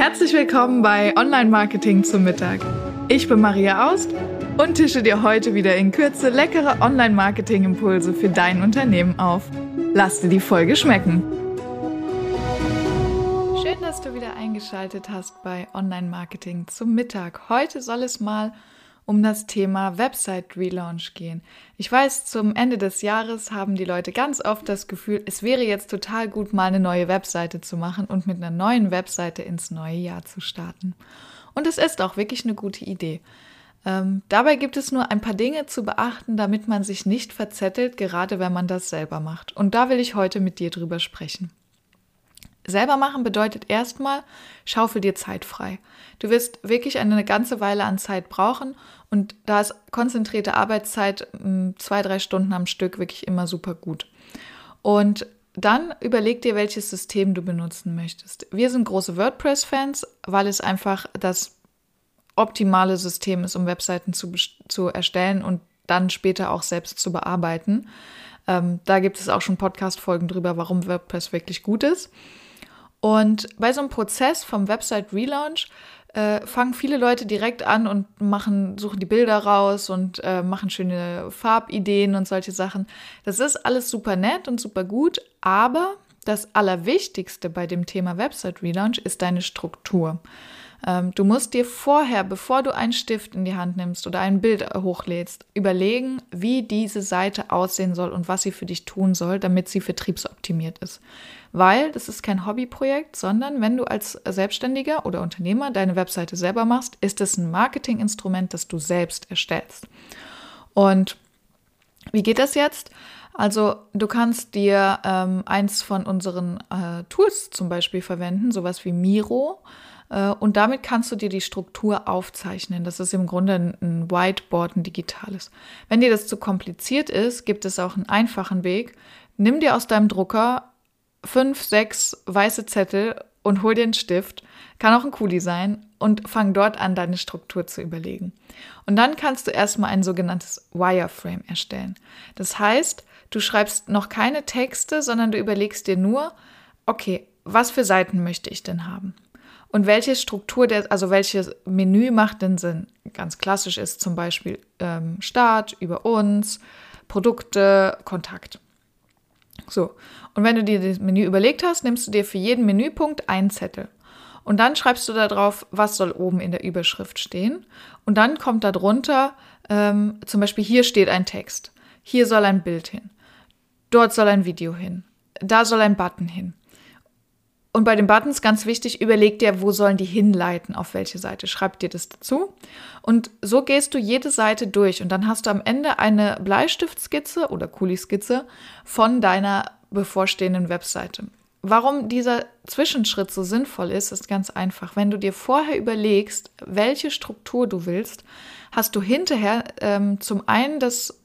Herzlich willkommen bei Online Marketing zum Mittag. Ich bin Maria Aust und tische dir heute wieder in Kürze leckere Online Marketing Impulse für dein Unternehmen auf. Lass dir die Folge schmecken. Schön, dass du wieder eingeschaltet hast bei Online Marketing zum Mittag. Heute soll es mal das Thema Website Relaunch gehen. Ich weiß, zum Ende des Jahres haben die Leute ganz oft das Gefühl, es wäre jetzt total gut, mal eine neue Webseite zu machen und mit einer neuen Webseite ins neue Jahr zu starten. Und es ist auch wirklich eine gute Idee. Ähm, dabei gibt es nur ein paar Dinge zu beachten, damit man sich nicht verzettelt, gerade wenn man das selber macht. Und da will ich heute mit dir drüber sprechen. Selber machen bedeutet erstmal, schaufel dir Zeit frei. Du wirst wirklich eine ganze Weile an Zeit brauchen und da ist konzentrierte Arbeitszeit hm, zwei, drei Stunden am Stück wirklich immer super gut. Und dann überleg dir, welches System du benutzen möchtest. Wir sind große WordPress-Fans, weil es einfach das optimale System ist, um Webseiten zu, zu erstellen und dann später auch selbst zu bearbeiten. Ähm, da gibt es auch schon Podcast-Folgen drüber, warum WordPress wirklich gut ist. Und bei so einem Prozess vom Website-Relaunch äh, fangen viele Leute direkt an und machen, suchen die Bilder raus und äh, machen schöne Farbideen und solche Sachen. Das ist alles super nett und super gut, aber das Allerwichtigste bei dem Thema Website Relaunch ist deine Struktur. Ähm, du musst dir vorher, bevor du einen Stift in die Hand nimmst oder ein Bild hochlädst, überlegen, wie diese Seite aussehen soll und was sie für dich tun soll, damit sie vertriebsoptimiert ist. Weil das ist kein Hobbyprojekt, sondern wenn du als Selbstständiger oder Unternehmer deine Webseite selber machst, ist es ein Marketinginstrument, das du selbst erstellst. Und wie geht das jetzt? Also du kannst dir ähm, eins von unseren äh, Tools zum Beispiel verwenden, sowas wie Miro. Äh, und damit kannst du dir die Struktur aufzeichnen. Das ist im Grunde ein Whiteboard, ein digitales. Wenn dir das zu kompliziert ist, gibt es auch einen einfachen Weg. Nimm dir aus deinem Drucker fünf, sechs weiße Zettel und hol dir einen Stift. Kann auch ein Kuli sein und fang dort an, deine Struktur zu überlegen. Und dann kannst du erstmal ein sogenanntes Wireframe erstellen. Das heißt, du schreibst noch keine Texte, sondern du überlegst dir nur, okay, was für Seiten möchte ich denn haben? Und welche Struktur, der, also welches Menü macht denn Sinn? Ganz klassisch ist zum Beispiel ähm, Start, über uns, Produkte, Kontakt. So, und wenn du dir das Menü überlegt hast, nimmst du dir für jeden Menüpunkt einen Zettel. Und dann schreibst du da drauf, was soll oben in der Überschrift stehen. Und dann kommt da drunter, ähm, zum Beispiel hier steht ein Text, hier soll ein Bild hin, dort soll ein Video hin, da soll ein Button hin. Und bei den Buttons ganz wichtig, überleg dir, wo sollen die hinleiten, auf welche Seite. Schreib dir das dazu. Und so gehst du jede Seite durch und dann hast du am Ende eine Bleistiftskizze oder Kuliskizze von deiner bevorstehenden Webseite. Warum dieser Zwischenschritt so sinnvoll ist, ist ganz einfach. Wenn du dir vorher überlegst, welche Struktur du willst, hast du hinterher ähm, zum einen das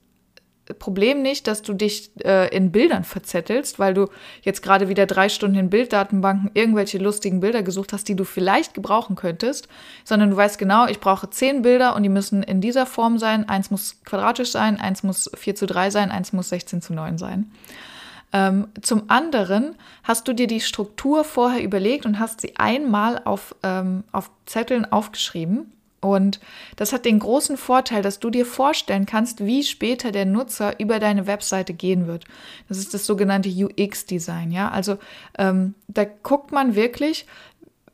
Problem nicht, dass du dich äh, in Bildern verzettelst, weil du jetzt gerade wieder drei Stunden in Bilddatenbanken irgendwelche lustigen Bilder gesucht hast, die du vielleicht gebrauchen könntest, sondern du weißt genau, ich brauche zehn Bilder und die müssen in dieser Form sein. Eins muss quadratisch sein, eins muss 4 zu 3 sein, eins muss 16 zu 9 sein. Ähm, zum anderen hast du dir die Struktur vorher überlegt und hast sie einmal auf, ähm, auf Zetteln aufgeschrieben und das hat den großen Vorteil, dass du dir vorstellen kannst, wie später der Nutzer über deine Webseite gehen wird. Das ist das sogenannte UX-Design, ja. Also ähm, da guckt man wirklich,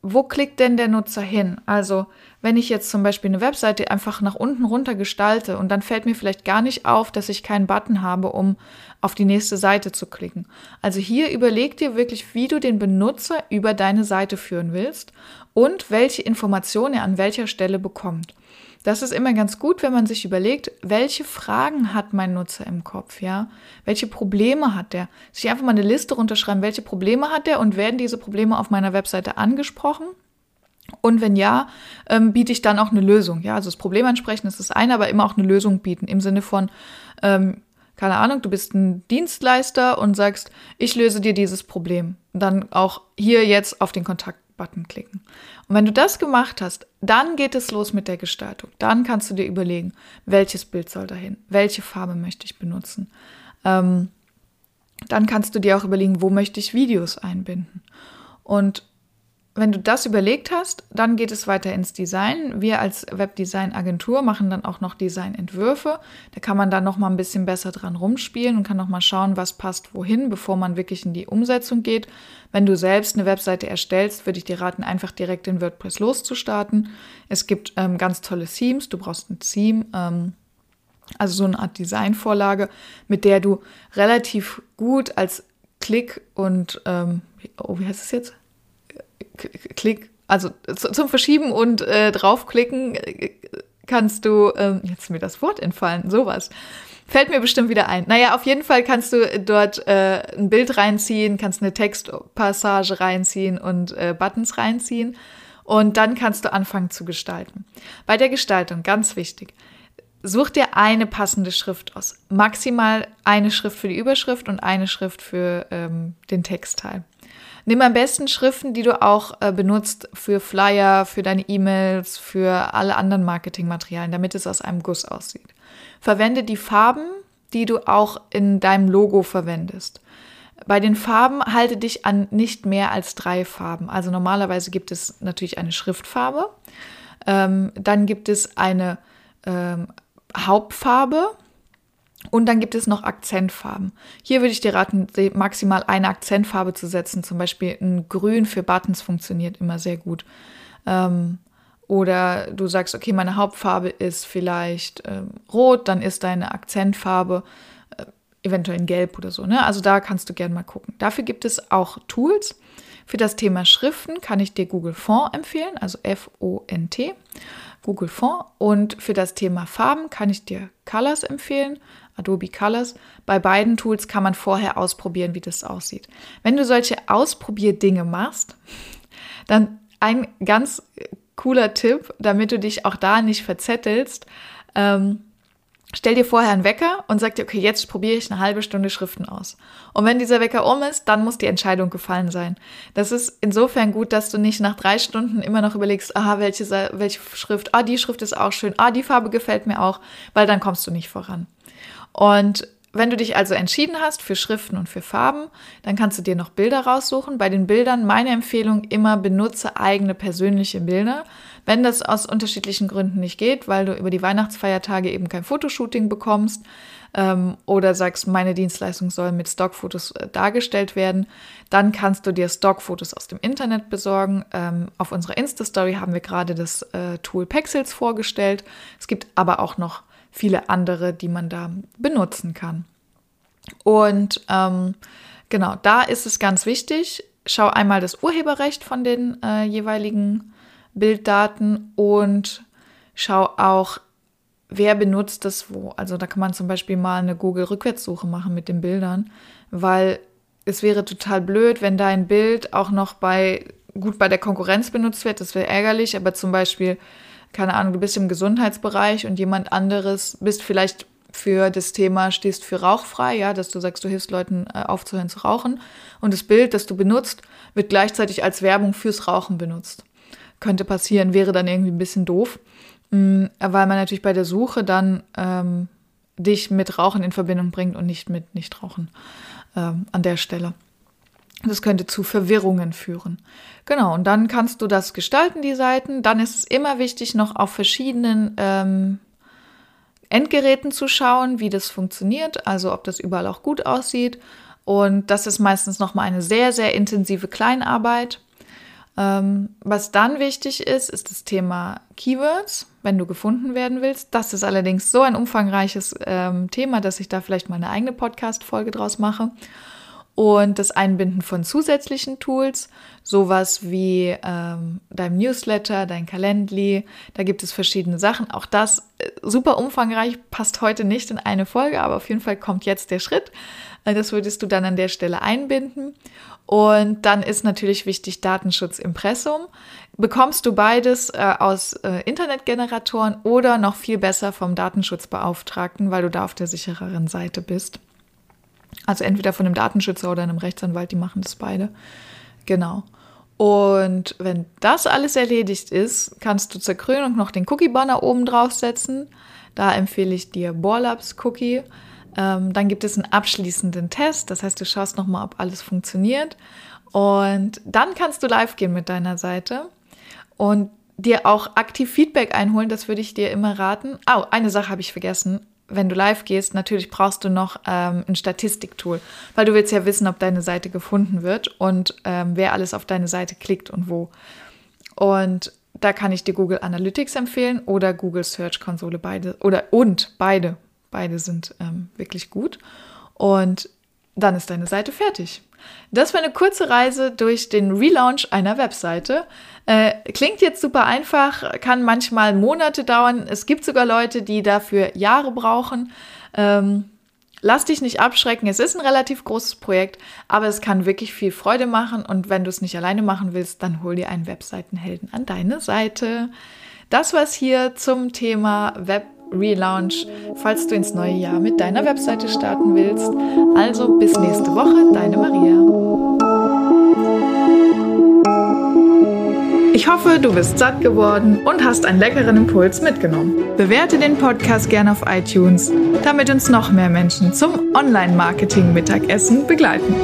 wo klickt denn der Nutzer hin? Also wenn ich jetzt zum Beispiel eine Webseite einfach nach unten runter gestalte und dann fällt mir vielleicht gar nicht auf, dass ich keinen Button habe, um auf die nächste Seite zu klicken. Also hier überleg dir wirklich, wie du den Benutzer über deine Seite führen willst und welche Informationen er an welcher Stelle bekommt. Das ist immer ganz gut, wenn man sich überlegt, welche Fragen hat mein Nutzer im Kopf, ja? Welche Probleme hat der? Sich einfach mal eine Liste runterschreiben, welche Probleme hat der und werden diese Probleme auf meiner Webseite angesprochen? Und wenn ja, ähm, biete ich dann auch eine Lösung. Ja, also das Problem ansprechen ist das eine, aber immer auch eine Lösung bieten im Sinne von, ähm, keine Ahnung, du bist ein Dienstleister und sagst, ich löse dir dieses Problem. Dann auch hier jetzt auf den Kontakt Button klicken. Und wenn du das gemacht hast, dann geht es los mit der Gestaltung. Dann kannst du dir überlegen, welches Bild soll dahin, welche Farbe möchte ich benutzen. Ähm, dann kannst du dir auch überlegen, wo möchte ich Videos einbinden. Und wenn du das überlegt hast, dann geht es weiter ins Design. Wir als Webdesign-Agentur machen dann auch noch Designentwürfe. Da kann man dann noch mal ein bisschen besser dran rumspielen und kann noch mal schauen, was passt wohin, bevor man wirklich in die Umsetzung geht. Wenn du selbst eine Webseite erstellst, würde ich dir raten, einfach direkt in WordPress loszustarten. Es gibt ähm, ganz tolle Themes. Du brauchst ein Theme. Ähm, also so eine Art Designvorlage, mit der du relativ gut als Klick und, ähm, oh, wie heißt es jetzt? Klick, also zum Verschieben und äh, draufklicken äh, kannst du, ähm, jetzt mir das Wort entfallen, sowas. Fällt mir bestimmt wieder ein. Naja, auf jeden Fall kannst du dort äh, ein Bild reinziehen, kannst eine Textpassage reinziehen und äh, Buttons reinziehen. Und dann kannst du anfangen zu gestalten. Bei der Gestaltung, ganz wichtig, such dir eine passende Schrift aus. Maximal eine Schrift für die Überschrift und eine Schrift für ähm, den Textteil. Nimm am besten Schriften, die du auch äh, benutzt für Flyer, für deine E-Mails, für alle anderen Marketingmaterialien, damit es aus einem Guss aussieht. Verwende die Farben, die du auch in deinem Logo verwendest. Bei den Farben halte dich an nicht mehr als drei Farben. Also normalerweise gibt es natürlich eine Schriftfarbe, ähm, dann gibt es eine ähm, Hauptfarbe, und dann gibt es noch Akzentfarben. Hier würde ich dir raten, maximal eine Akzentfarbe zu setzen. Zum Beispiel ein Grün für Buttons funktioniert immer sehr gut. Ähm, oder du sagst, okay, meine Hauptfarbe ist vielleicht ähm, rot, dann ist deine Akzentfarbe äh, eventuell in gelb oder so. Ne? Also da kannst du gerne mal gucken. Dafür gibt es auch Tools. Für das Thema Schriften kann ich dir Google Font empfehlen, also F-O-N-T. Google Font. Und für das Thema Farben kann ich dir Colors empfehlen, Adobe Colors. Bei beiden Tools kann man vorher ausprobieren, wie das aussieht. Wenn du solche Ausprobierdinge machst, dann ein ganz cooler Tipp, damit du dich auch da nicht verzettelst. Ähm, Stell dir vorher einen Wecker und sag dir, okay, jetzt probiere ich eine halbe Stunde Schriften aus. Und wenn dieser Wecker um ist, dann muss die Entscheidung gefallen sein. Das ist insofern gut, dass du nicht nach drei Stunden immer noch überlegst, aha, welche, welche Schrift, ah, die Schrift ist auch schön, ah, die Farbe gefällt mir auch, weil dann kommst du nicht voran. Und wenn du dich also entschieden hast für Schriften und für Farben, dann kannst du dir noch Bilder raussuchen. Bei den Bildern meine Empfehlung immer benutze eigene persönliche Bilder. Wenn das aus unterschiedlichen Gründen nicht geht, weil du über die Weihnachtsfeiertage eben kein Fotoshooting bekommst ähm, oder sagst, meine Dienstleistung soll mit Stockfotos äh, dargestellt werden, dann kannst du dir Stockfotos aus dem Internet besorgen. Ähm, auf unserer Insta-Story haben wir gerade das äh, Tool Pexels vorgestellt. Es gibt aber auch noch viele andere, die man da benutzen kann. Und ähm, genau, da ist es ganz wichtig, schau einmal das Urheberrecht von den äh, jeweiligen Bilddaten und schau auch, wer benutzt das wo. Also da kann man zum Beispiel mal eine Google-Rückwärtssuche machen mit den Bildern, weil es wäre total blöd, wenn dein Bild auch noch bei gut bei der Konkurrenz benutzt wird. Das wäre ärgerlich, aber zum Beispiel keine Ahnung, du bist im Gesundheitsbereich und jemand anderes bist vielleicht für das Thema stehst für rauchfrei, ja, dass du sagst, du hilfst Leuten äh, aufzuhören zu rauchen und das Bild, das du benutzt, wird gleichzeitig als Werbung fürs Rauchen benutzt. Könnte passieren, wäre dann irgendwie ein bisschen doof, mm, weil man natürlich bei der Suche dann ähm, dich mit Rauchen in Verbindung bringt und nicht mit Nichtrauchen ähm, an der Stelle. Das könnte zu Verwirrungen führen. Genau, und dann kannst du das gestalten, die Seiten. Dann ist es immer wichtig, noch auf verschiedenen ähm, Endgeräten zu schauen, wie das funktioniert, also ob das überall auch gut aussieht. Und das ist meistens nochmal eine sehr, sehr intensive Kleinarbeit. Ähm, was dann wichtig ist, ist das Thema Keywords, wenn du gefunden werden willst. Das ist allerdings so ein umfangreiches ähm, Thema, dass ich da vielleicht mal eine eigene Podcast-Folge draus mache und das Einbinden von zusätzlichen Tools, sowas wie ähm, dein Newsletter, dein Calendly, da gibt es verschiedene Sachen. Auch das äh, super umfangreich, passt heute nicht in eine Folge, aber auf jeden Fall kommt jetzt der Schritt. Äh, das würdest du dann an der Stelle einbinden. Und dann ist natürlich wichtig Datenschutz Impressum. Bekommst du beides äh, aus äh, Internetgeneratoren oder noch viel besser vom Datenschutzbeauftragten, weil du da auf der sichereren Seite bist. Also entweder von einem Datenschützer oder einem Rechtsanwalt, die machen das beide. Genau. Und wenn das alles erledigt ist, kannst du zur Krönung noch den Cookie-Banner oben draufsetzen. Da empfehle ich dir Borlabs Cookie. Ähm, dann gibt es einen abschließenden Test. Das heißt, du schaust nochmal, ob alles funktioniert. Und dann kannst du live gehen mit deiner Seite und dir auch aktiv Feedback einholen. Das würde ich dir immer raten. Oh, eine Sache habe ich vergessen. Wenn du live gehst, natürlich brauchst du noch ähm, ein Statistiktool, weil du willst ja wissen, ob deine Seite gefunden wird und ähm, wer alles auf deine Seite klickt und wo. Und da kann ich dir Google Analytics empfehlen oder Google Search Konsole beide oder und beide. Beide sind ähm, wirklich gut. Und dann ist deine Seite fertig. Das war eine kurze Reise durch den Relaunch einer Webseite. Äh, klingt jetzt super einfach, kann manchmal Monate dauern. Es gibt sogar Leute, die dafür Jahre brauchen. Ähm, lass dich nicht abschrecken. Es ist ein relativ großes Projekt, aber es kann wirklich viel Freude machen. Und wenn du es nicht alleine machen willst, dann hol dir einen Webseitenhelden an deine Seite. Das war's hier zum Thema Web Relaunch, falls du ins neue Jahr mit deiner Webseite starten willst. Also bis nächste Woche, deine Maria. Ich hoffe, du bist satt geworden und hast einen leckeren Impuls mitgenommen. Bewerte den Podcast gerne auf iTunes, damit uns noch mehr Menschen zum Online-Marketing-Mittagessen begleiten.